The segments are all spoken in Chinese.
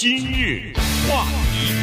今日话题，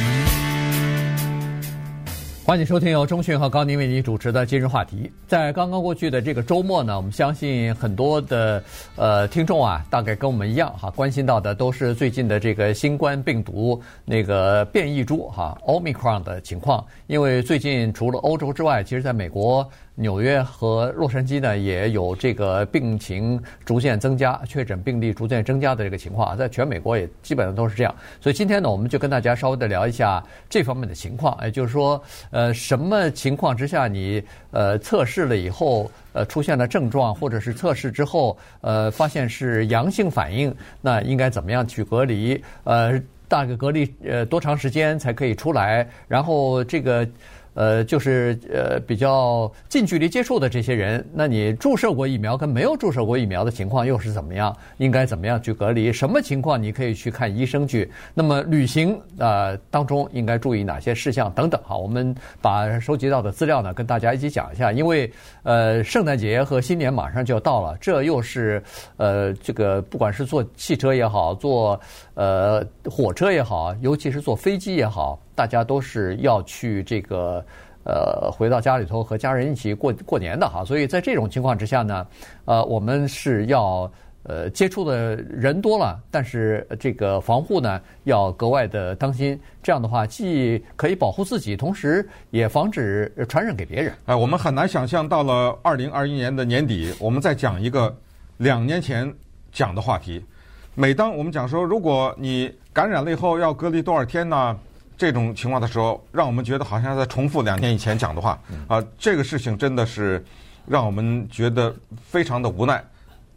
欢迎收听由中讯和高宁为您主持的今日话题。在刚刚过去的这个周末呢，我们相信很多的呃听众啊，大概跟我们一样哈，关心到的都是最近的这个新冠病毒那个变异株哈，Omicron 的情况。因为最近除了欧洲之外，其实在美国。纽约和洛杉矶呢，也有这个病情逐渐增加，确诊病例逐渐增加的这个情况，在全美国也基本上都是这样。所以今天呢，我们就跟大家稍微的聊一下这方面的情况，也就是说，呃，什么情况之下你呃测试了以后，呃出现了症状，或者是测试之后，呃发现是阳性反应，那应该怎么样去隔离？呃，大概隔离呃多长时间才可以出来？然后这个。呃，就是呃比较近距离接触的这些人，那你注射过疫苗跟没有注射过疫苗的情况又是怎么样？应该怎么样去隔离？什么情况你可以去看医生去？那么旅行啊、呃、当中应该注意哪些事项等等？哈，我们把收集到的资料呢跟大家一起讲一下。因为呃圣诞节和新年马上就要到了，这又是呃这个不管是坐汽车也好，坐呃火车也好，尤其是坐飞机也好。大家都是要去这个呃回到家里头和家人一起过过年的哈，所以在这种情况之下呢，呃，我们是要呃接触的人多了，但是这个防护呢要格外的当心。这样的话，既可以保护自己，同时也防止传染给别人。哎，我们很难想象到了二零二一年的年底，我们再讲一个两年前讲的话题。每当我们讲说，如果你感染了以后要隔离多少天呢？这种情况的时候，让我们觉得好像在重复两年以前讲的话啊，这个事情真的是让我们觉得非常的无奈。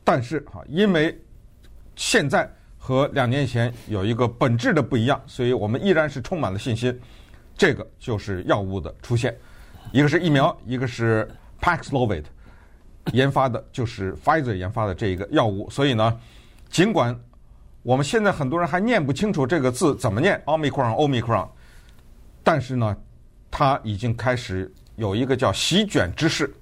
但是哈，因为现在和两年以前有一个本质的不一样，所以我们依然是充满了信心。这个就是药物的出现，一个是疫苗，一个是 Paxlovid 研发的，就是 Pfizer 研发的这一个药物。所以呢，尽管我们现在很多人还念不清楚这个字怎么念，Omicron，Omicron，但是呢，它已经开始有一个叫席卷之势。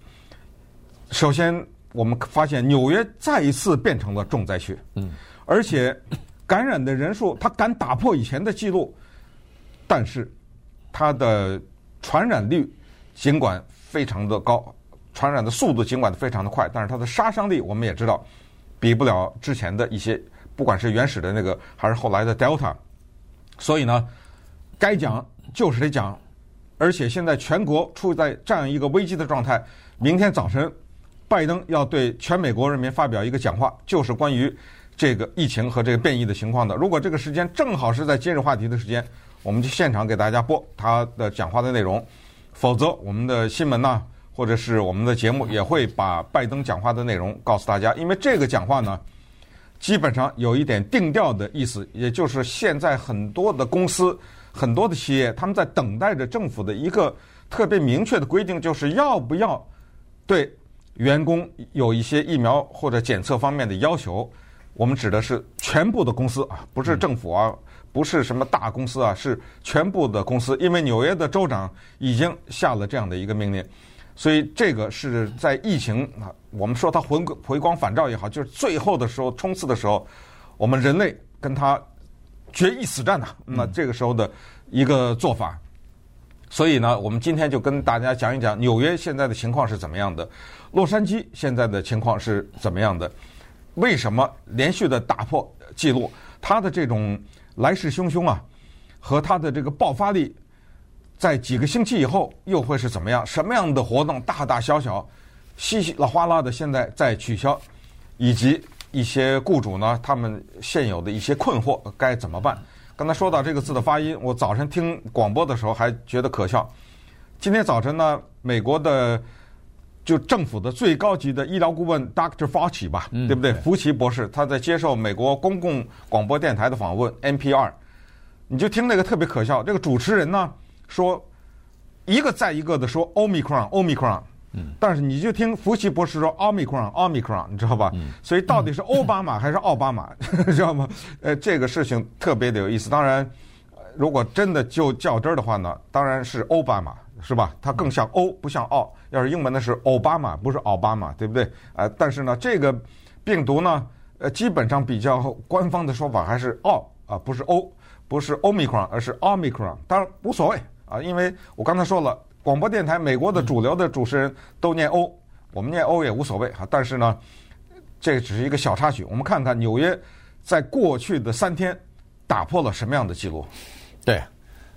首先，我们发现纽约再一次变成了重灾区，嗯，而且感染的人数它敢打破以前的记录，但是它的传染率尽管非常的高，传染的速度尽管非常的快，但是它的杀伤力我们也知道比不了之前的一些。不管是原始的那个，还是后来的 Delta，所以呢，该讲就是得讲，而且现在全国处在这样一个危机的状态。明天早晨，拜登要对全美国人民发表一个讲话，就是关于这个疫情和这个变异的情况的。如果这个时间正好是在今日话题的时间，我们就现场给大家播他的讲话的内容；否则，我们的新闻呢，或者是我们的节目也会把拜登讲话的内容告诉大家，因为这个讲话呢。基本上有一点定调的意思，也就是现在很多的公司、很多的企业，他们在等待着政府的一个特别明确的规定，就是要不要对员工有一些疫苗或者检测方面的要求。我们指的是全部的公司啊，不是政府啊，不是什么大公司啊，是全部的公司。因为纽约的州长已经下了这样的一个命令。所以这个是在疫情啊，我们说它回回光返照也好，就是最后的时候冲刺的时候，我们人类跟它决一死战呐。那这个时候的一个做法。所以呢，我们今天就跟大家讲一讲纽约现在的情况是怎么样的，洛杉矶现在的情况是怎么样的，为什么连续的打破记录，它的这种来势汹汹啊，和它的这个爆发力。在几个星期以后又会是怎么样？什么样的活动，大大小小，稀稀啦哗啦的，现在在取消，以及一些雇主呢，他们现有的一些困惑该怎么办？刚才说到这个字的发音，我早晨听广播的时候还觉得可笑。今天早晨呢，美国的就政府的最高级的医疗顾问 Dr. Fauci 吧，对不对？福奇博士，他在接受美国公共广播电台的访问 NPR，你就听那个特别可笑，这个主持人呢。说一个再一个的说 Omicron Omicron，嗯，但是你就听福奇博士说 Omicron Omicron，你知道吧？嗯，所以到底是奥巴马 还是奥巴马，知道吗？呃，这个事情特别的有意思。当然，如果真的就较真儿的话呢，当然是奥巴马，是吧？它更像欧，不像奥。要是英文的是奥巴马，不是奥巴马，对不对？呃，但是呢，这个病毒呢，呃，基本上比较官方的说法还是奥啊，不是欧。不是 Omicron，而是 Omicron。当然无所谓啊，因为我刚才说了，广播电台美国的主流的主持人都念 O，我们念 O 也无所谓哈。但是呢，这只是一个小插曲。我们看看纽约在过去的三天打破了什么样的记录？对。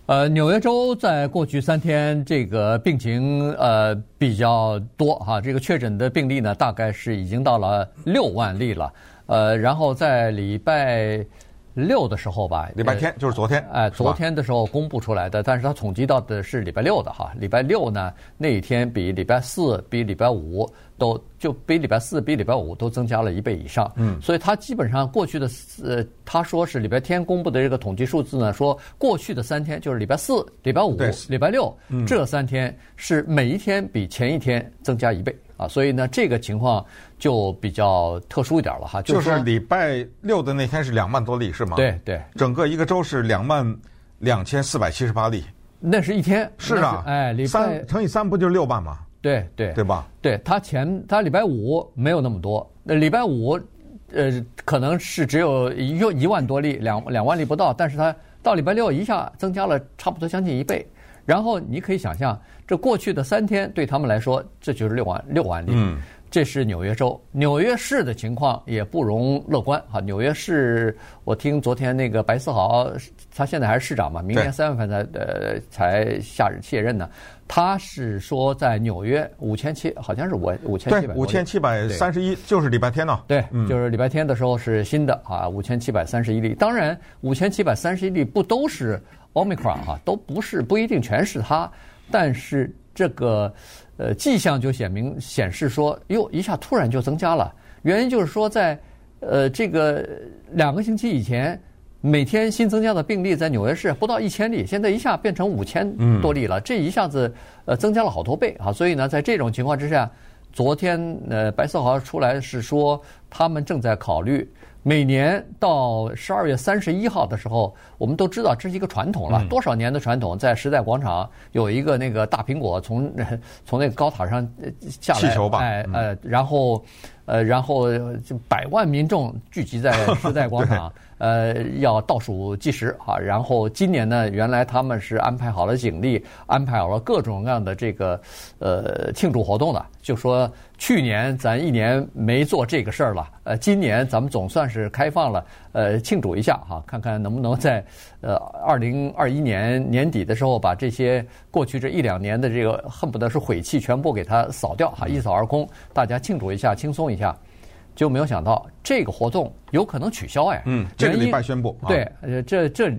呃，纽约州在过去三天，这个病情呃比较多哈，这个确诊的病例呢，大概是已经到了六万例了。呃，然后在礼拜六的时候吧，礼拜天就是昨天，哎、呃，昨天的时候公布出来的，但是它统计到的是礼拜六的哈。礼拜六呢，那一天比礼拜四、比礼拜五都就比礼拜四、比礼拜五都增加了一倍以上。嗯，所以它基本上过去的呃，他说是礼拜天公布的这个统计数字呢，说过去的三天就是礼拜四、礼拜五、礼拜六、嗯、这三天是每一天比前一天增加一倍。啊，所以呢，这个情况就比较特殊一点了哈。就是礼拜六的那天是两万多例，是吗？对对，整个一个周是两万两千四百七十八例。那是一天。是啊，哎，礼拜三乘以三不就是六万吗？对对，对吧？对，他前他礼拜五没有那么多，那礼拜五呃可能是只有一一万多例，两两万例不到，但是他到礼拜六一下增加了差不多将近一倍。然后你可以想象，这过去的三天对他们来说，这就是六万六万例。嗯，这是纽约州、纽约市的情况也不容乐观哈。纽约市，我听昨天那个白思豪，他现在还是市长嘛，明年三月份才呃才下卸任呢。他是说在纽约五千七，好像是五五千七百五千七百三十一，就是礼拜天呢。对，就是礼拜天的时候是新的啊，五千七百三十一例。当然，五千七百三十一例不都是。Omicron 哈都不是不一定全是它，但是这个呃迹象就显明显示说，哟一下突然就增加了。原因就是说在呃这个两个星期以前，每天新增加的病例在纽约市不到一千例，现在一下变成五千多例了，这一下子呃增加了好多倍啊。所以呢，在这种情况之下，昨天呃白思豪出来是说他们正在考虑。每年到十二月三十一号的时候，我们都知道这是一个传统了，多少年的传统，在时代广场有一个那个大苹果从 从那个高塔上下来，气球吧，哎呃，然后呃然后就百万民众聚集在时代广场。呃，要倒数计时啊！然后今年呢，原来他们是安排好了警力，安排好了各种各样的这个呃庆祝活动的。就说去年咱一年没做这个事儿了，呃，今年咱们总算是开放了，呃，庆祝一下哈，看看能不能在呃二零二一年年底的时候把这些过去这一两年的这个恨不得是晦气全部给它扫掉哈，一扫而空，大家庆祝一下，轻松一下。就没有想到这个活动有可能取消哎，嗯，这个礼拜宣布，对，呃，这这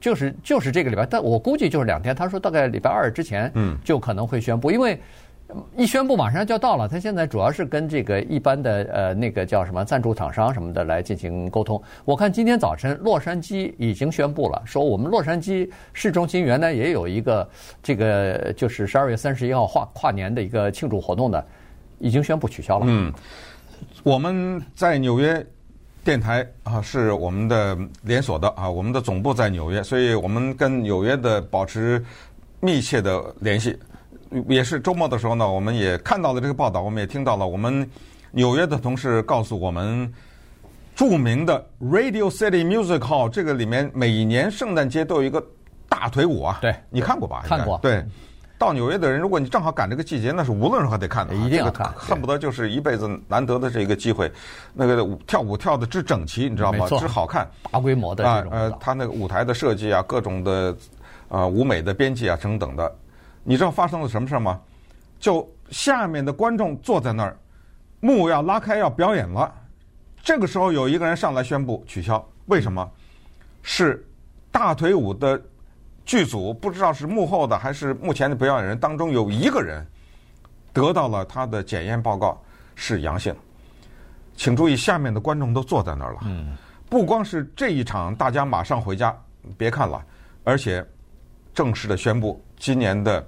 就是就是这个礼拜，但我估计就是两天。他说大概礼拜二之前，嗯，就可能会宣布，因为一宣布马上就要到了。他现在主要是跟这个一般的呃那个叫什么赞助厂商什么的来进行沟通。我看今天早晨洛杉矶已经宣布了，说我们洛杉矶市中心原来也有一个这个就是十二月三十一号跨跨年的一个庆祝活动的，已经宣布取消了。嗯。我们在纽约电台啊，是我们的连锁的啊，我们的总部在纽约，所以我们跟纽约的保持密切的联系。也是周末的时候呢，我们也看到了这个报道，我们也听到了我们纽约的同事告诉我们，著名的 Radio City Music Hall 这个里面每年圣诞节都有一个大腿舞啊，对，你看过吧？看过，对。到纽约的人，如果你正好赶这个季节，那是无论如何得看的，一定要看，恨不得就是一辈子难得的这个机会。那个舞跳舞跳的之整齐，你知道吗？之好看，大规模的这种。呃，他那个舞台的设计啊，各种的呃舞美的编辑啊，等等的。你知道发生了什么事吗？就下面的观众坐在那儿，幕要拉开要表演了，这个时候有一个人上来宣布取消，为什么？是大腿舞的。剧组不知道是幕后的还是目前的表演人当中有一个人得到了他的检验报告是阳性，请注意，下面的观众都坐在那儿了。嗯，不光是这一场，大家马上回家别看了，而且正式的宣布，今年的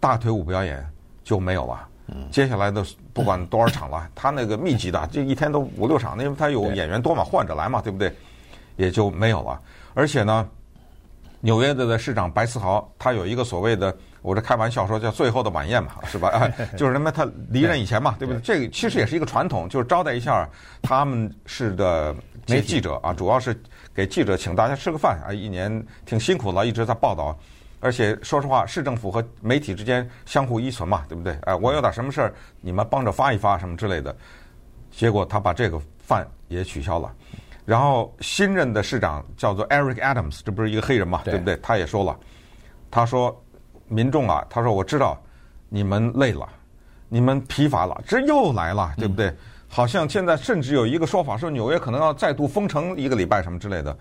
大腿舞表演就没有了。嗯，接下来的不管多少场了，他那个密集的，这一天都五六场，因为他有演员多嘛，换着来嘛，对不对？也就没有了。而且呢。纽约的市长白思豪，他有一个所谓的，我这开玩笑说叫最后的晚宴嘛，是吧？就是什么他离任以前嘛，对不对？这个其实也是一个传统，就是招待一下他们市的那些记者啊，主要是给记者请大家吃个饭啊，一年挺辛苦了，一直在报道。而且说实话，市政府和媒体之间相互依存嘛，对不对？哎，我有点什么事儿，你们帮着发一发什么之类的。结果他把这个饭也取消了。然后新任的市长叫做 Eric Adams，这不是一个黑人嘛，对不对？他也说了，他说民众啊，他说我知道你们累了，你们疲乏了，这又来了，对不对？好像现在甚至有一个说法说纽约可能要再度封城一个礼拜什么之类的。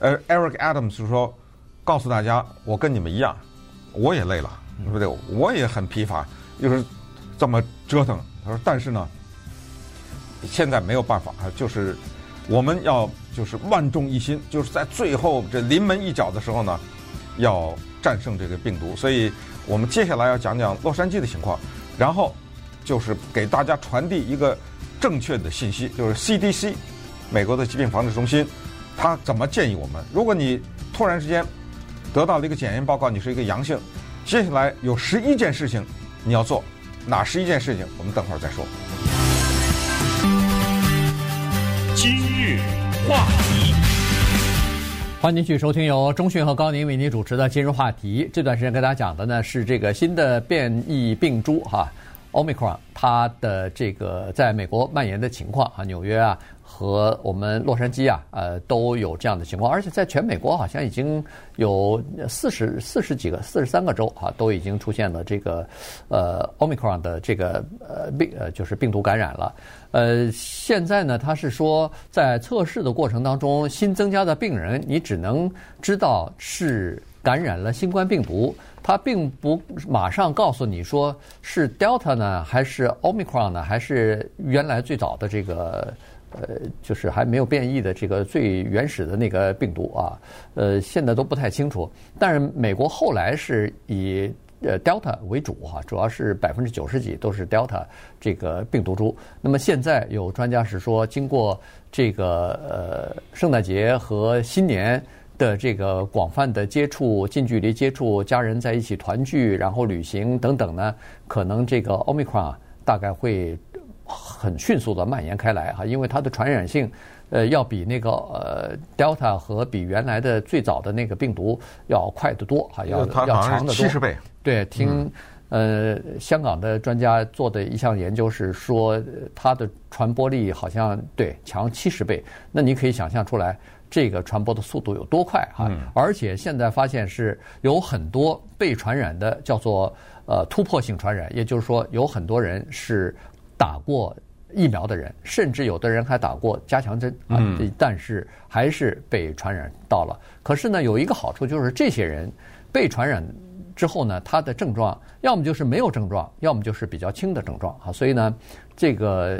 呃，Eric Adams 就说。告诉大家，我跟你们一样，我也累了，对不对？我也很疲乏，就是这么折腾。他说：“但是呢，现在没有办法啊，就是我们要就是万众一心，就是在最后这临门一脚的时候呢，要战胜这个病毒。所以我们接下来要讲讲洛杉矶的情况，然后就是给大家传递一个正确的信息，就是 CDC 美国的疾病防治中心，他怎么建议我们？如果你突然之间。得到了一个检验报告，你是一个阳性。接下来有十一件事情你要做，哪十一件事情？我们等会儿再说。今日话题，欢迎继续收听由中讯和高宁为您主持的《今日话题》。这段时间跟大家讲的呢是这个新的变异病株哈，Omicron，它的这个在美国蔓延的情况啊，纽约啊。和我们洛杉矶啊，呃，都有这样的情况，而且在全美国好像已经有四十四十几个、四十三个州啊，都已经出现了这个呃，Omicron 的这个呃病呃，就是病毒感染了。呃，现在呢，他是说在测试的过程当中，新增加的病人，你只能知道是感染了新冠病毒，他并不马上告诉你说是 Delta 呢，还是 Omicron 呢，还是原来最早的这个。呃，就是还没有变异的这个最原始的那个病毒啊，呃，现在都不太清楚。但是美国后来是以呃 Delta 为主哈，主要是百分之九十几都是 Delta 这个病毒株。那么现在有专家是说，经过这个呃圣诞节和新年的这个广泛的接触、近距离接触、家人在一起团聚、然后旅行等等呢，可能这个 Omicron 大概会。很迅速的蔓延开来哈，因为它的传染性，呃，要比那个呃 Delta 和比原来的最早的那个病毒要快得多哈，要要强得多。七十倍。对，听呃香港的专家做的一项研究是说，它的传播力好像对强七十倍。那你可以想象出来，这个传播的速度有多快哈。而且现在发现是有很多被传染的叫做呃突破性传染，也就是说有很多人是。打过疫苗的人，甚至有的人还打过加强针啊，但是还是被传染到了。可是呢，有一个好处就是这些人被传染之后呢，他的症状要么就是没有症状，要么就是比较轻的症状啊。所以呢，这个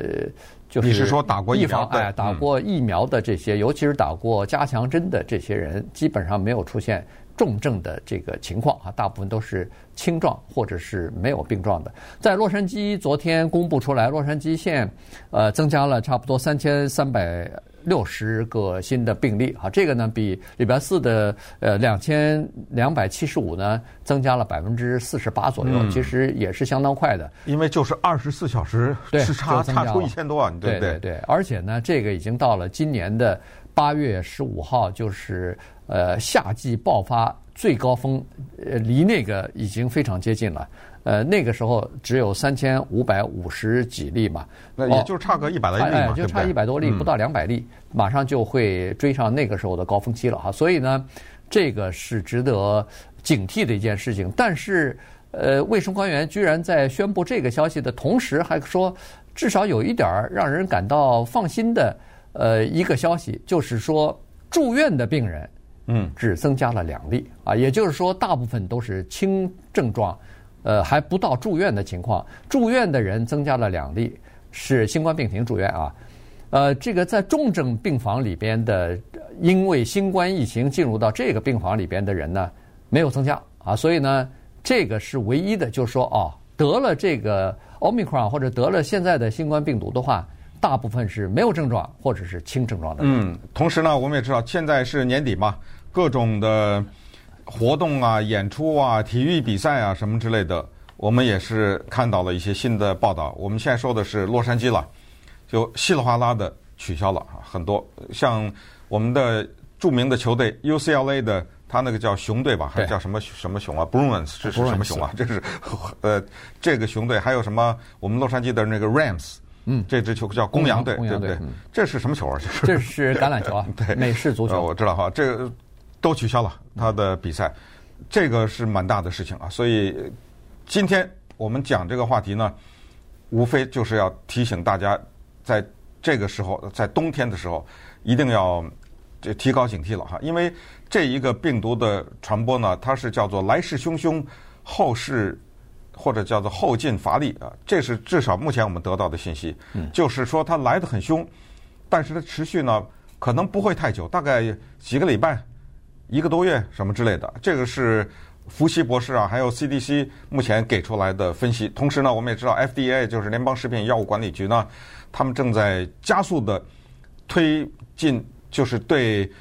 就是你是说打过疫苗，哎，打过疫苗的这些，尤其是打过加强针的这些人，基本上没有出现。重症的这个情况啊，大部分都是轻状或者是没有病状的。在洛杉矶昨天公布出来，洛杉矶县呃增加了差不多三千三百六十个新的病例啊，这个呢比礼拜四的呃两千两百七十五呢增加了百分之四十八左右，其实也是相当快的。因为就是二十四小时时差差出一千多万，对不对？对对，而且呢，这个已经到了今年的八月十五号，就是。呃，夏季爆发最高峰，呃，离那个已经非常接近了。呃，那个时候只有三千五百五十几例嘛，那也就差个一百来例嘛，哦、就差一百多例，不到两百例，嗯、马上就会追上那个时候的高峰期了哈。所以呢，这个是值得警惕的一件事情。但是，呃，卫生官员居然在宣布这个消息的同时，还说至少有一点让人感到放心的，呃，一个消息就是说住院的病人。嗯，只增加了两例啊，也就是说，大部分都是轻症状，呃，还不到住院的情况。住院的人增加了两例，是新冠病情住院啊。呃，这个在重症病房里边的，因为新冠疫情进入到这个病房里边的人呢，没有增加啊。所以呢，这个是唯一的，就是说哦，得了这个 Omicron 或者得了现在的新冠病毒的话。大部分是没有症状或者是轻症状的。嗯，同时呢，我们也知道现在是年底嘛，各种的活动啊、演出啊、体育比赛啊什么之类的，我们也是看到了一些新的报道。我们现在说的是洛杉矶了，就稀里哗啦的取消了啊，很多像我们的著名的球队 UCLA 的。他那个叫熊队吧，还叫什么什么熊啊？Bruins 这是什么熊啊？这是呃，这个熊队还有什么？我们洛杉矶的那个 Rams，嗯，这支球叫公羊队，对不对？这是什么球啊？这是橄榄球啊，对，美式足球。我知道哈，这个都取消了他的比赛，这个是蛮大的事情啊。所以今天我们讲这个话题呢，无非就是要提醒大家，在这个时候，在冬天的时候，一定要。就提高警惕了哈，因为这一个病毒的传播呢，它是叫做来势汹汹，后势或者叫做后劲乏力啊，这是至少目前我们得到的信息。嗯，就是说它来得很凶，但是它持续呢可能不会太久，大概几个礼拜、一个多月什么之类的。这个是福奇博士啊，还有 CDC 目前给出来的分析。同时呢，我们也知道 FDA 就是联邦食品药物管理局呢，他们正在加速的推进。就是对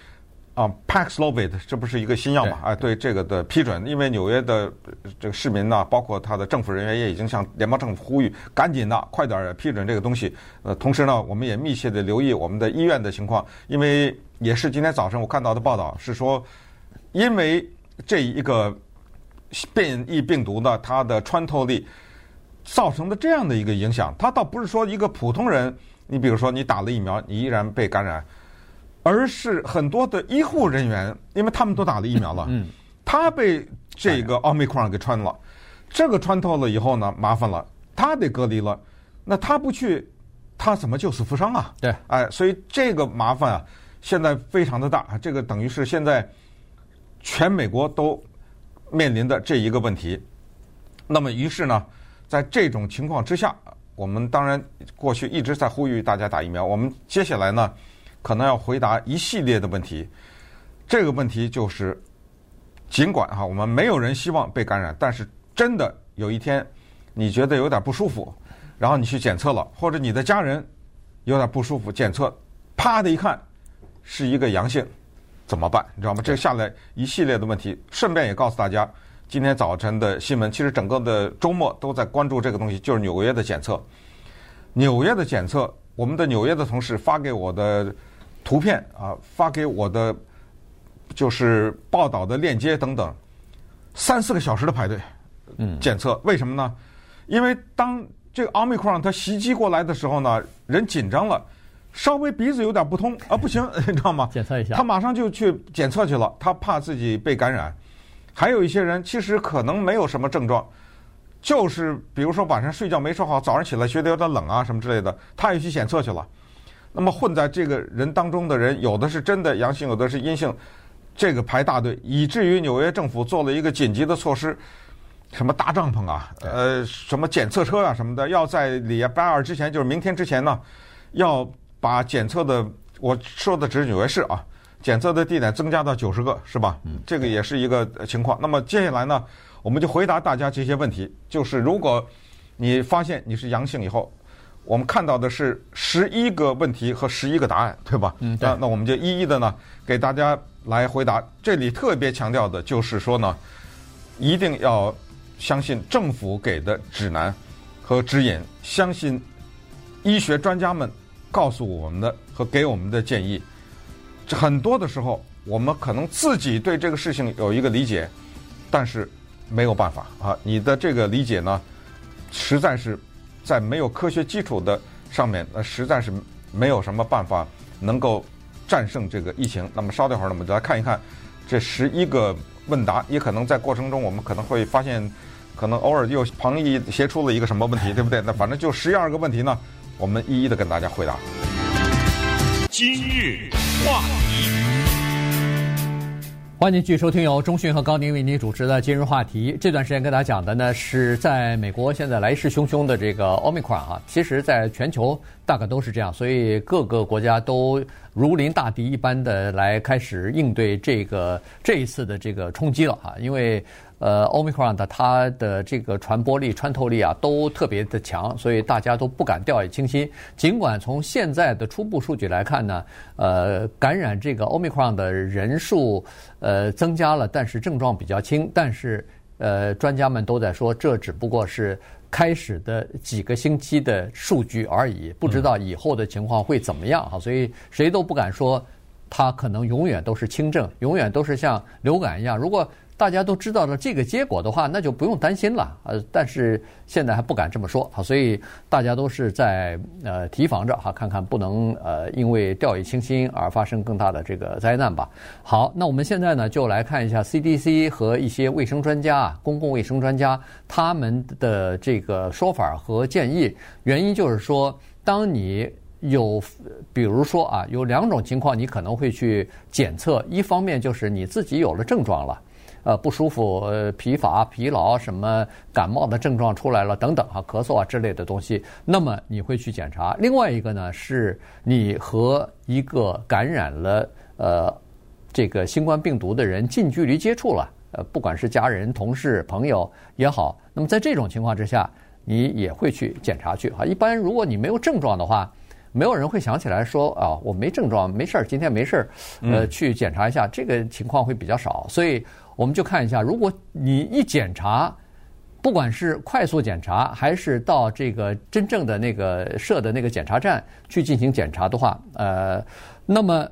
啊，Paxlovid 这不是一个新药嘛？哎，对这个的批准，因为纽约的这个市民呢，包括他的政府人员也已经向联邦政府呼吁，赶紧的，快点批准这个东西。呃，同时呢，我们也密切的留意我们的医院的情况，因为也是今天早晨我看到的报道是说，因为这一个变异病毒呢，它的穿透力造成的这样的一个影响，它倒不是说一个普通人，你比如说你打了疫苗，你依然被感染。而是很多的医护人员，因为他们都打了疫苗了，嗯，他被这个奥密克戎给穿了，这个穿透了以后呢，麻烦了，他得隔离了，那他不去，他怎么救死扶伤啊？对，哎，所以这个麻烦啊，现在非常的大，这个等于是现在全美国都面临的这一个问题。那么，于是呢，在这种情况之下，我们当然过去一直在呼吁大家打疫苗，我们接下来呢，可能要回答一系列的问题，这个问题就是，尽管哈，我们没有人希望被感染，但是真的有一天你觉得有点不舒服，然后你去检测了，或者你的家人有点不舒服，检测啪的一看是一个阳性，怎么办？你知道吗？这下来一系列的问题，顺便也告诉大家，今天早晨的新闻，其实整个的周末都在关注这个东西，就是纽约的检测，纽约的检测，我们的纽约的同事发给我的。图片啊，发给我的就是报道的链接等等，三四个小时的排队，嗯，检测为什么呢？因为当这个奥密克戎它袭击过来的时候呢，人紧张了，稍微鼻子有点不通啊，不行，你知道吗？检测一下，他马上就去检测去了，他怕自己被感染。还有一些人其实可能没有什么症状，就是比如说晚上睡觉没睡好，早上起来觉得有点冷啊什么之类的，他也去检测去了。那么混在这个人当中的人，有的是真的阳性，有的是阴性，这个排大队，以至于纽约政府做了一个紧急的措施，什么搭帐篷啊，呃，什么检测车啊什么的，要在礼拜二之前，就是明天之前呢，要把检测的，我说的只是纽约市啊，检测的地点增加到九十个，是吧？嗯，这个也是一个情况。那么接下来呢，我们就回答大家这些问题，就是如果你发现你是阳性以后。我们看到的是十一个问题和十一个答案，对吧？嗯，那。那我们就一一的呢，给大家来回答。这里特别强调的就是说呢，一定要相信政府给的指南和指引，相信医学专家们告诉我们的和给我们的建议。很多的时候，我们可能自己对这个事情有一个理解，但是没有办法啊。你的这个理解呢，实在是。在没有科学基础的上面，那实在是没有什么办法能够战胜这个疫情。那么稍等会儿，我们就来看一看这十一个问答，也可能在过程中我们可能会发现，可能偶尔又旁逸斜出了一个什么问题，对不对？那反正就十一二个问题呢，我们一一的跟大家回答。今日话题。欢迎继续收听由中讯和高宁为您主持的今日话题。这段时间跟大家讲的呢，是在美国现在来势汹汹的这个奥密克戎啊，其实在全球大概都是这样，所以各个国家都如临大敌一般的来开始应对这个这一次的这个冲击了哈。因为呃，Omicron 的它的这个传播力、穿透力啊，都特别的强，所以大家都不敢掉以轻心。尽管从现在的初步数据来看呢，呃，感染这个 Omicron 的人数呃增加了，但是症状比较轻。但是呃，专家们都在说，这只不过是开始的几个星期的数据而已，不知道以后的情况会怎么样哈。所以谁都不敢说。它可能永远都是轻症，永远都是像流感一样。如果大家都知道了这个结果的话，那就不用担心了。呃，但是现在还不敢这么说，好，所以大家都是在呃提防着哈，看看不能呃因为掉以轻心而发生更大的这个灾难吧。好，那我们现在呢就来看一下 CDC 和一些卫生专家啊、公共卫生专家他们的这个说法和建议。原因就是说，当你有，比如说啊，有两种情况，你可能会去检测。一方面就是你自己有了症状了，呃，不舒服、呃，疲乏、疲劳，什么感冒的症状出来了等等啊，咳嗽啊之类的东西，那么你会去检查。另外一个呢，是你和一个感染了呃这个新冠病毒的人近距离接触了，呃，不管是家人、同事、朋友也好，那么在这种情况之下，你也会去检查去啊。一般如果你没有症状的话，没有人会想起来说啊，我没症状，没事儿，今天没事儿，呃，去检查一下，这个情况会比较少。所以我们就看一下，如果你一检查，不管是快速检查还是到这个真正的那个设的那个检查站去进行检查的话，呃，那么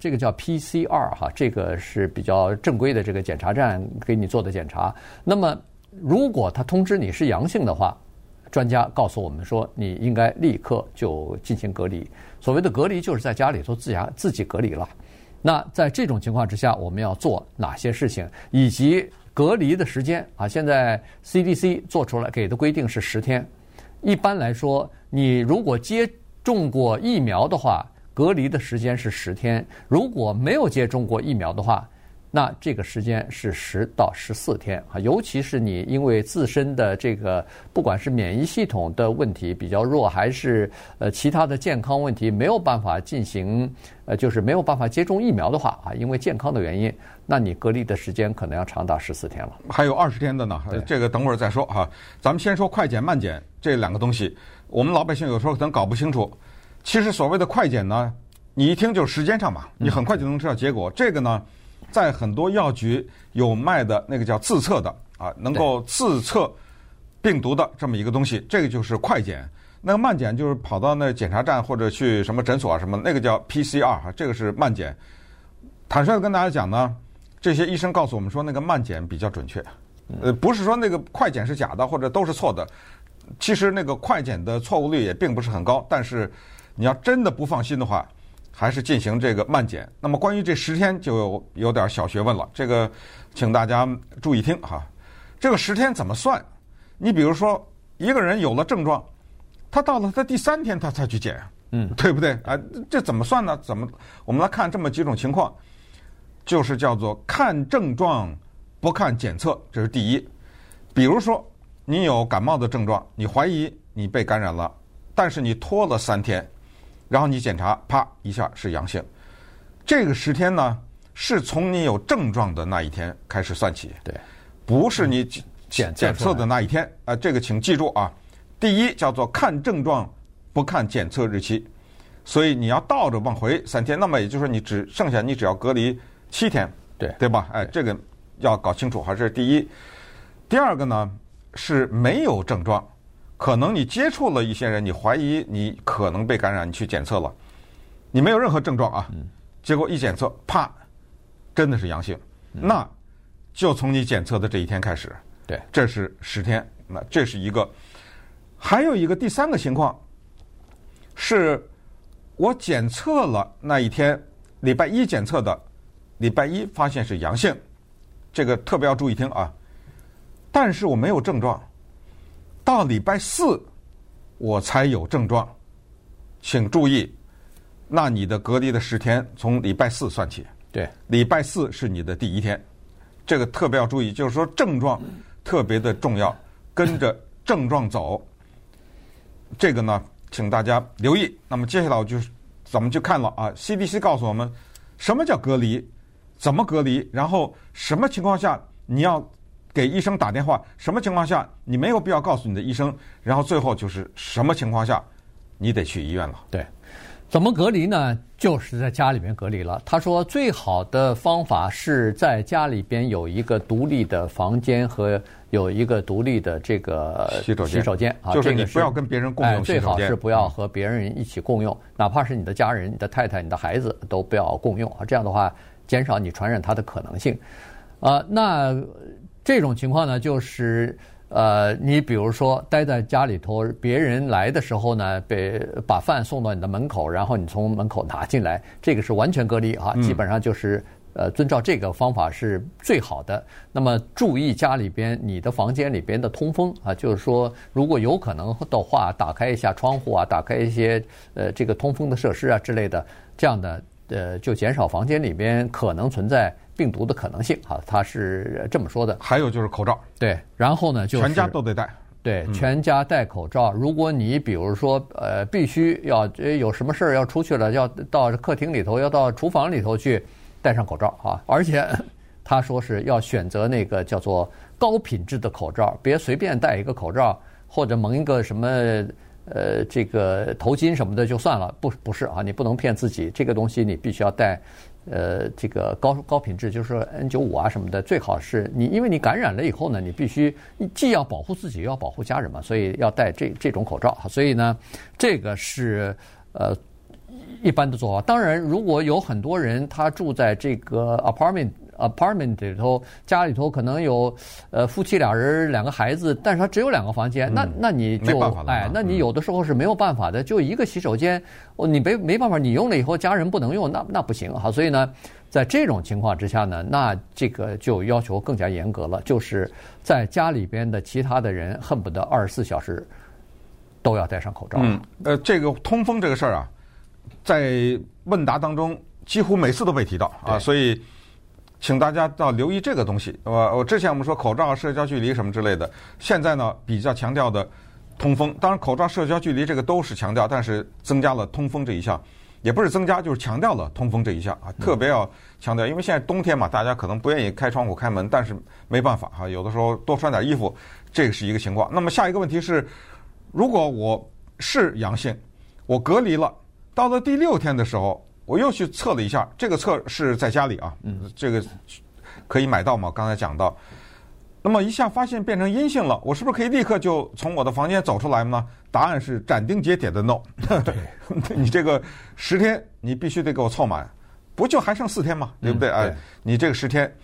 这个叫 PCR 哈，这个是比较正规的这个检查站给你做的检查。那么如果他通知你是阳性的话，专家告诉我们说，你应该立刻就进行隔离。所谓的隔离，就是在家里头自家自己隔离了。那在这种情况之下，我们要做哪些事情，以及隔离的时间啊？现在 CDC 做出来给的规定是十天。一般来说，你如果接种过疫苗的话，隔离的时间是十天；如果没有接种过疫苗的话，那这个时间是十到十四天啊，尤其是你因为自身的这个不管是免疫系统的问题比较弱，还是呃其他的健康问题没有办法进行呃就是没有办法接种疫苗的话啊，因为健康的原因，那你隔离的时间可能要长达十四天了。还有二十天的呢，这个等会儿再说哈。咱们先说快检慢检这两个东西，我们老百姓有时候可能搞不清楚。其实所谓的快检呢，你一听就是时间上嘛，你很快就能知道结果。这个呢。在很多药局有卖的那个叫自测的啊，能够自测病毒的这么一个东西，这个就是快检。那个慢检就是跑到那检查站或者去什么诊所啊什么，那个叫 PCR 哈，这个是慢检。坦率的跟大家讲呢，这些医生告诉我们说，那个慢检比较准确。呃，不是说那个快检是假的或者都是错的，其实那个快检的错误率也并不是很高。但是你要真的不放心的话，还是进行这个慢检。那么关于这十天就有有点小学问了，这个请大家注意听哈。这个十天怎么算？你比如说一个人有了症状，他到了他第三天他才去检，嗯，对不对？啊，这怎么算呢？怎么？我们来看这么几种情况，就是叫做看症状不看检测，这是第一。比如说你有感冒的症状，你怀疑你被感染了，但是你拖了三天。然后你检查，啪一下是阳性。这个十天呢，是从你有症状的那一天开始算起，对，不是你检检测的那一天。啊，这个请记住啊。第一叫做看症状，不看检测日期，所以你要倒着往回三天。那么也就是说，你只剩下你只要隔离七天，对对吧？哎，这个要搞清楚，还是第一。第二个呢，是没有症状。可能你接触了一些人，你怀疑你可能被感染，你去检测了，你没有任何症状啊，结果一检测，啪，真的是阳性，那就从你检测的这一天开始，对，这是十天，那这是一个，还有一个第三个情况，是我检测了那一天，礼拜一检测的，礼拜一发现是阳性，这个特别要注意听啊，但是我没有症状。到礼拜四，我才有症状，请注意，那你的隔离的十天从礼拜四算起。对，礼拜四是你的第一天，这个特别要注意，就是说症状特别的重要，跟着症状走。这个呢，请大家留意。那么接下来我就怎么去看了啊，CDC 告诉我们什么叫隔离，怎么隔离，然后什么情况下你要给医生打电话，什么情况下你没有必要告诉你的医生，然后最后就是什么情况下你得去医院了。对，怎么隔离呢？就是在家里面隔离了。他说最好的方法是在家里边有一个独立的房间和有一个独立的这个洗手间，洗手间啊，就是你不要跟别人共用最好是不要和别人一起共用，哪怕是你的家人、你的太太、你的孩子都不要共用啊。这样的话，减少你传染他的可能性。啊，那这种情况呢，就是呃，你比如说待在家里头，别人来的时候呢，被把饭送到你的门口，然后你从门口拿进来，这个是完全隔离啊，基本上就是呃，遵照这个方法是最好的。那么注意家里边你的房间里边的通风啊，就是说如果有可能的话，打开一下窗户啊，打开一些呃这个通风的设施啊之类的，这样的呃就减少房间里边可能存在。病毒的可能性啊，他是这么说的。还有就是口罩，对，然后呢，就是全家都得戴，对，全家戴口罩。如果你比如说呃，必须要有什么事儿要出去了，要到客厅里头，要到厨房里头去，戴上口罩啊。而且 他说是要选择那个叫做高品质的口罩，别随便戴一个口罩或者蒙一个什么呃这个头巾什么的就算了。不，不是啊，你不能骗自己，这个东西你必须要戴。呃，这个高高品质，就是说 N 九五啊什么的，最好是你，因为你感染了以后呢，你必须既要保护自己，又要保护家人嘛，所以要戴这这种口罩。所以呢，这个是呃一般的做法。当然，如果有很多人他住在这个 apartment。Apartment 里头，家里头可能有呃夫妻俩人，两个孩子，但是他只有两个房间，嗯、那那你就哎，那你有的时候是没有办法的，就一个洗手间，哦，你没没办法，你用了以后家人不能用，那那不行哈。所以呢，在这种情况之下呢，那这个就要求更加严格了，就是在家里边的其他的人恨不得二十四小时都要戴上口罩。嗯，呃，这个通风这个事儿啊，在问答当中几乎每次都被提到啊，所以。请大家要留意这个东西。我我之前我们说口罩、社交距离什么之类的，现在呢比较强调的通风。当然，口罩、社交距离这个都是强调，但是增加了通风这一项，也不是增加，就是强调了通风这一项啊，特别要强调。因为现在冬天嘛，大家可能不愿意开窗户、开门，但是没办法哈，有的时候多穿点衣服，这个是一个情况。那么下一个问题是，如果我是阳性，我隔离了，到了第六天的时候。我又去测了一下，这个测是在家里啊，嗯这个可以买到吗？刚才讲到，那么一下发现变成阴性了，我是不是可以立刻就从我的房间走出来呢？答案是斩钉截铁的 no。对，你这个十天你必须得给我凑满，不就还剩四天吗？对不对？哎，你这个十天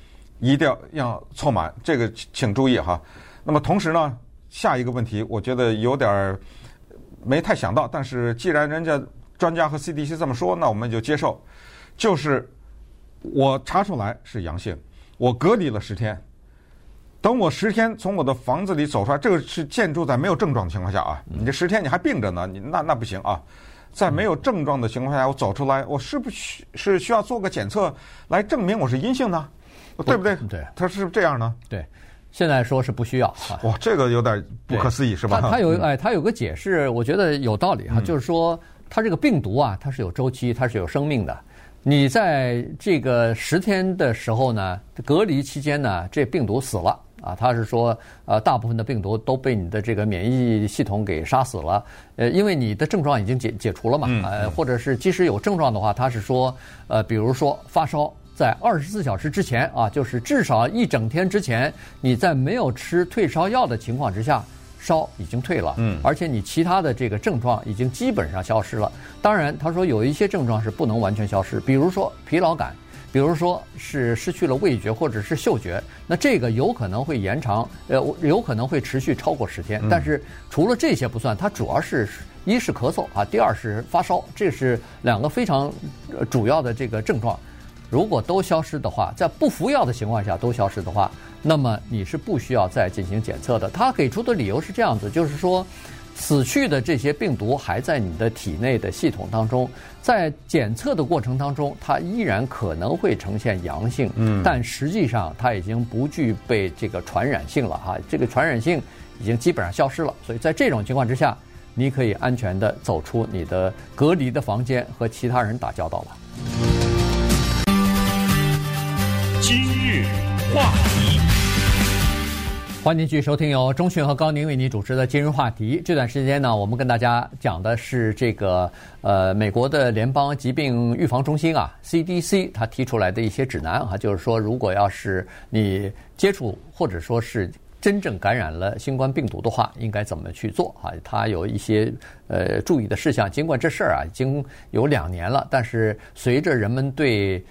一定要要凑满，这个请注意哈。那么同时呢，下一个问题我觉得有点没太想到，但是既然人家。专家和 CDC 这么说，那我们就接受。就是我查出来是阳性，我隔离了十天。等我十天从我的房子里走出来，这个是建筑在没有症状的情况下啊。你这十天你还病着呢，你那那不行啊。在没有症状的情况下，我走出来，我是不是是需要做个检测来证明我是阴性呢？对不对？对，他是这样呢？对，现在说是不需要。哇，这个有点不可思议，是吧？他有哎，他有个解释，我觉得有道理哈，就是说。它这个病毒啊，它是有周期，它是有生命的。你在这个十天的时候呢，隔离期间呢，这病毒死了啊。他是说，呃，大部分的病毒都被你的这个免疫系统给杀死了。呃，因为你的症状已经解解除了嘛，呃，或者是即使有症状的话，他是说，呃，比如说发烧，在二十四小时之前啊，就是至少一整天之前，你在没有吃退烧药的情况之下。烧已经退了，嗯，而且你其他的这个症状已经基本上消失了。当然，他说有一些症状是不能完全消失，比如说疲劳感，比如说是失去了味觉或者是嗅觉，那这个有可能会延长，呃，有可能会持续超过十天。但是除了这些不算，它主要是一是咳嗽啊，第二是发烧，这是两个非常主要的这个症状。如果都消失的话，在不服药的情况下都消失的话，那么你是不需要再进行检测的。他给出的理由是这样子，就是说，死去的这些病毒还在你的体内的系统当中，在检测的过程当中，它依然可能会呈现阳性，嗯，但实际上它已经不具备这个传染性了哈，这个传染性已经基本上消失了。所以在这种情况之下，你可以安全的走出你的隔离的房间，和其他人打交道了。今日话题，欢迎继续收听由中讯和高宁为您主持的今日话题。这段时间呢，我们跟大家讲的是这个呃，美国的联邦疾病预防中心啊 （CDC） 它提出来的一些指南啊，就是说，如果要是你接触或者说是真正感染了新冠病毒的话，应该怎么去做啊？它有一些呃注意的事项。尽管这事儿啊已经有两年了，但是随着人们对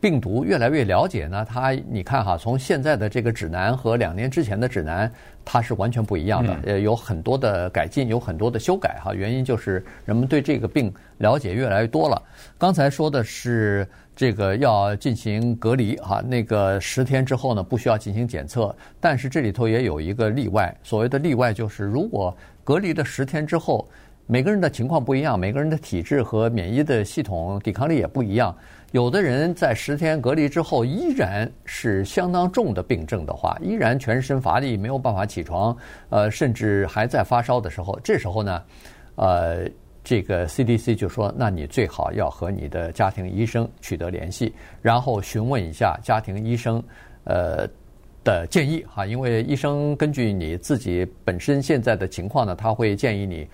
病毒越来越了解呢，它你看哈，从现在的这个指南和两年之前的指南，它是完全不一样的，呃，有很多的改进，有很多的修改哈。原因就是人们对这个病了解越来越多了。刚才说的是这个要进行隔离哈，那个十天之后呢，不需要进行检测，但是这里头也有一个例外，所谓的例外就是如果隔离的十天之后，每个人的情况不一样，每个人的体质和免疫的系统抵抗力也不一样。有的人在十天隔离之后依然是相当重的病症的话，依然全身乏力，没有办法起床，呃，甚至还在发烧的时候，这时候呢，呃，这个 CDC 就说，那你最好要和你的家庭医生取得联系，然后询问一下家庭医生，呃的建议哈，因为医生根据你自己本身现在的情况呢，他会建议你。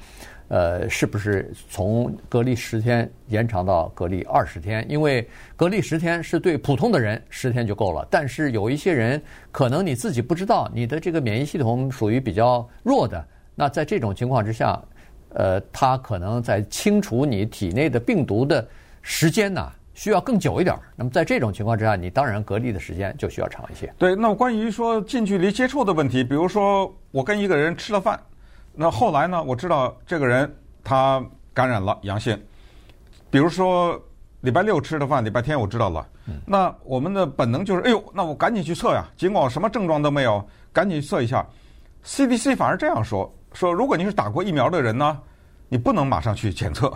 呃，是不是从隔离十天延长到隔离二十天？因为隔离十天是对普通的人十天就够了，但是有一些人可能你自己不知道，你的这个免疫系统属于比较弱的，那在这种情况之下，呃，他可能在清除你体内的病毒的时间呢，需要更久一点。那么在这种情况之下，你当然隔离的时间就需要长一些。对，那关于说近距离接触的问题，比如说我跟一个人吃了饭。那后来呢？我知道这个人他感染了阳性，比如说礼拜六吃的饭，礼拜天我知道了。那我们的本能就是，哎呦，那我赶紧去测呀！尽管我什么症状都没有，赶紧去测一下。CDC 反而这样说：说如果你是打过疫苗的人呢，你不能马上去检测，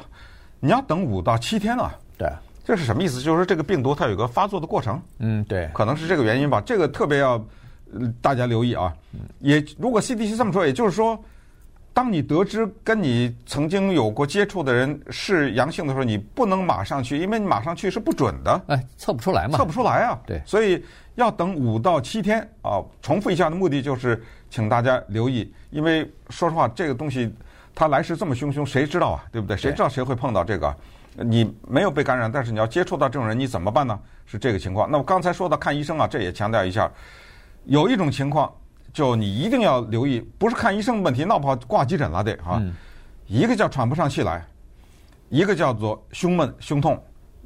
你要等五到七天啊。对，这是什么意思？就是说这个病毒它有个发作的过程。嗯，对，可能是这个原因吧。这个特别要大家留意啊。也如果 CDC 这么说，也就是说。当你得知跟你曾经有过接触的人是阳性的时候，你不能马上去，因为你马上去是不准的。哎，测不出来嘛？测不出来啊。对，所以要等五到七天啊。重复一下的目的就是，请大家留意，因为说实话，这个东西它来势这么汹汹，谁知道啊？对不对？谁知道谁会碰到这个？你没有被感染，但是你要接触到这种人，你怎么办呢？是这个情况。那我刚才说到看医生啊，这也强调一下，有一种情况。就你一定要留意，不是看医生的问题，闹不好挂急诊了得哈。一个叫喘不上气来，一个叫做胸闷胸痛，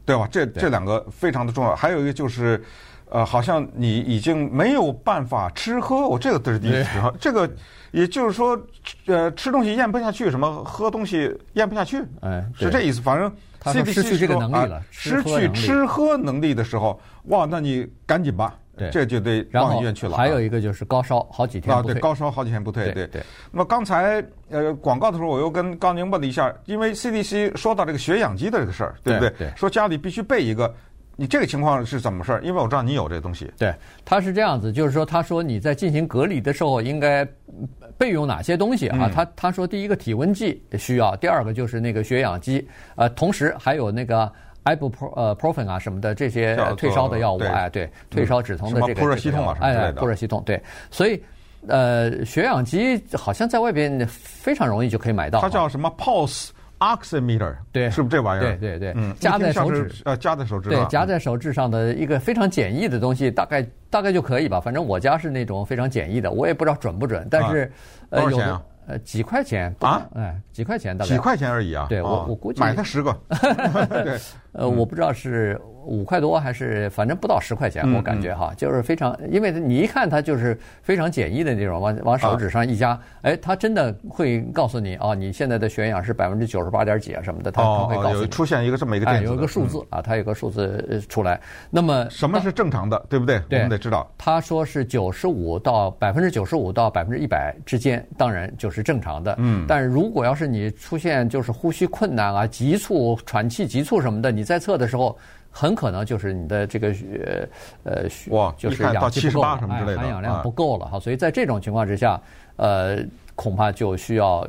对吧？这这两个非常的重要。还有一个就是，呃，好像你已经没有办法吃喝，我这个都是第一。这个也就是说，呃，吃东西咽不下去，什么喝东西咽不下去，哎，是这意思。反正 CDC 失去这个能力了，失去吃喝能力的时候，哇，那你赶紧吧。对，这就得往医院去了。还有一个就是高烧，好几天不退。啊，对，高烧好几天不退。对对。那么刚才呃广告的时候，我又跟高宁问了一下，因为 CDC 说到这个血氧机的这个事儿，对不对？对。说家里必须备一个，你这个情况是怎么事儿？因为我知道你有这东西。对，他是这样子，就是说，他说你在进行隔离的时候应该备用哪些东西啊？他他说第一个体温计需要，第二个就是那个血氧机，呃，同时还有那个。Ibuprofen 呃 Profen 啊什么的这些退烧的药物，哎对，退烧止痛的这个，什么扑热息痛啊什么的，哎，扑热息痛对，所以呃血氧机好像在外边非常容易就可以买到。它叫什么 Pulse Oximeter？对，是不是这玩意儿？对对对，嗯，夹在手指呃夹在手指对，夹在手指上的一个非常简易的东西，大概大概就可以吧。反正我家是那种非常简易的，我也不知道准不准，但是多少钱啊？呃，几块钱啊？哎，几块钱大概？几块钱而已啊？对我我估计买它十个。对，呃，我不知道是。五块多还是反正不到十块钱，我感觉哈，就是非常，因为你一看它就是非常简易的那种，往往手指上一夹，哎，它真的会告诉你啊，你现在的血氧是百分之九十八点几啊什么的，它会告诉你。出现一个这么一个电，有一个数字啊，它有个数字出来。那么什么是正常的，对不对？对，我们得知道。他说是九十五到百分之九十五到百分之一百之间，当然就是正常的。嗯。但是如果要是你出现就是呼吸困难啊、急促、喘气急促什么的，你在测的时候。很可能就是你的这个呃，呃，血，就是氧气不够，什么之类的，含氧量不够了哈。所以在这种情况之下，呃，恐怕就需要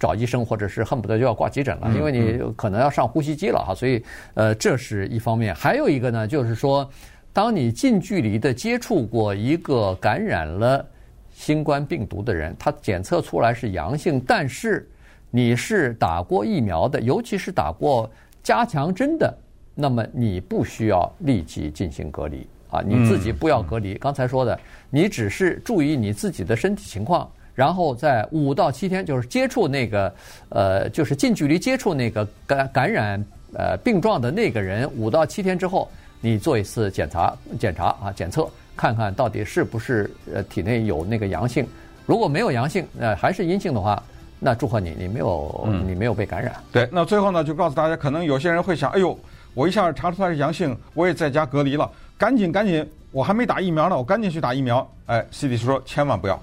找医生，或者是恨不得就要挂急诊了，因为你可能要上呼吸机了哈。所以，呃，这是一方面。还有一个呢，就是说，当你近距离的接触过一个感染了新冠病毒的人，他检测出来是阳性，但是你是打过疫苗的，尤其是打过加强针的，那么你不需要立即进行隔离啊，你自己不要隔离。刚才说的，你只是注意你自己的身体情况，然后在五到七天，就是接触那个呃，就是近距离接触那个感感染呃病状的那个人，五到七天之后，你做一次检查检查啊检测。看看到底是不是呃体内有那个阳性，如果没有阳性，呃还是阴性的话，那祝贺你，你没有你没有被感染。对，那最后呢就告诉大家，可能有些人会想，哎呦，我一下查出来是阳性，我也在家隔离了，赶紧赶紧，我还没打疫苗呢，我赶紧去打疫苗。哎，CDC 说千万不要，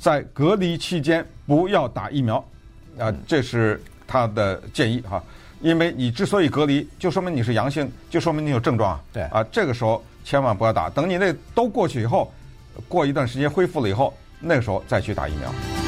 在隔离期间不要打疫苗，啊，这是他的建议哈，因为你之所以隔离，就说明你是阳性，就说明你有症状啊。对啊，这个时候。千万不要打，等你那都过去以后，过一段时间恢复了以后，那个时候再去打疫苗。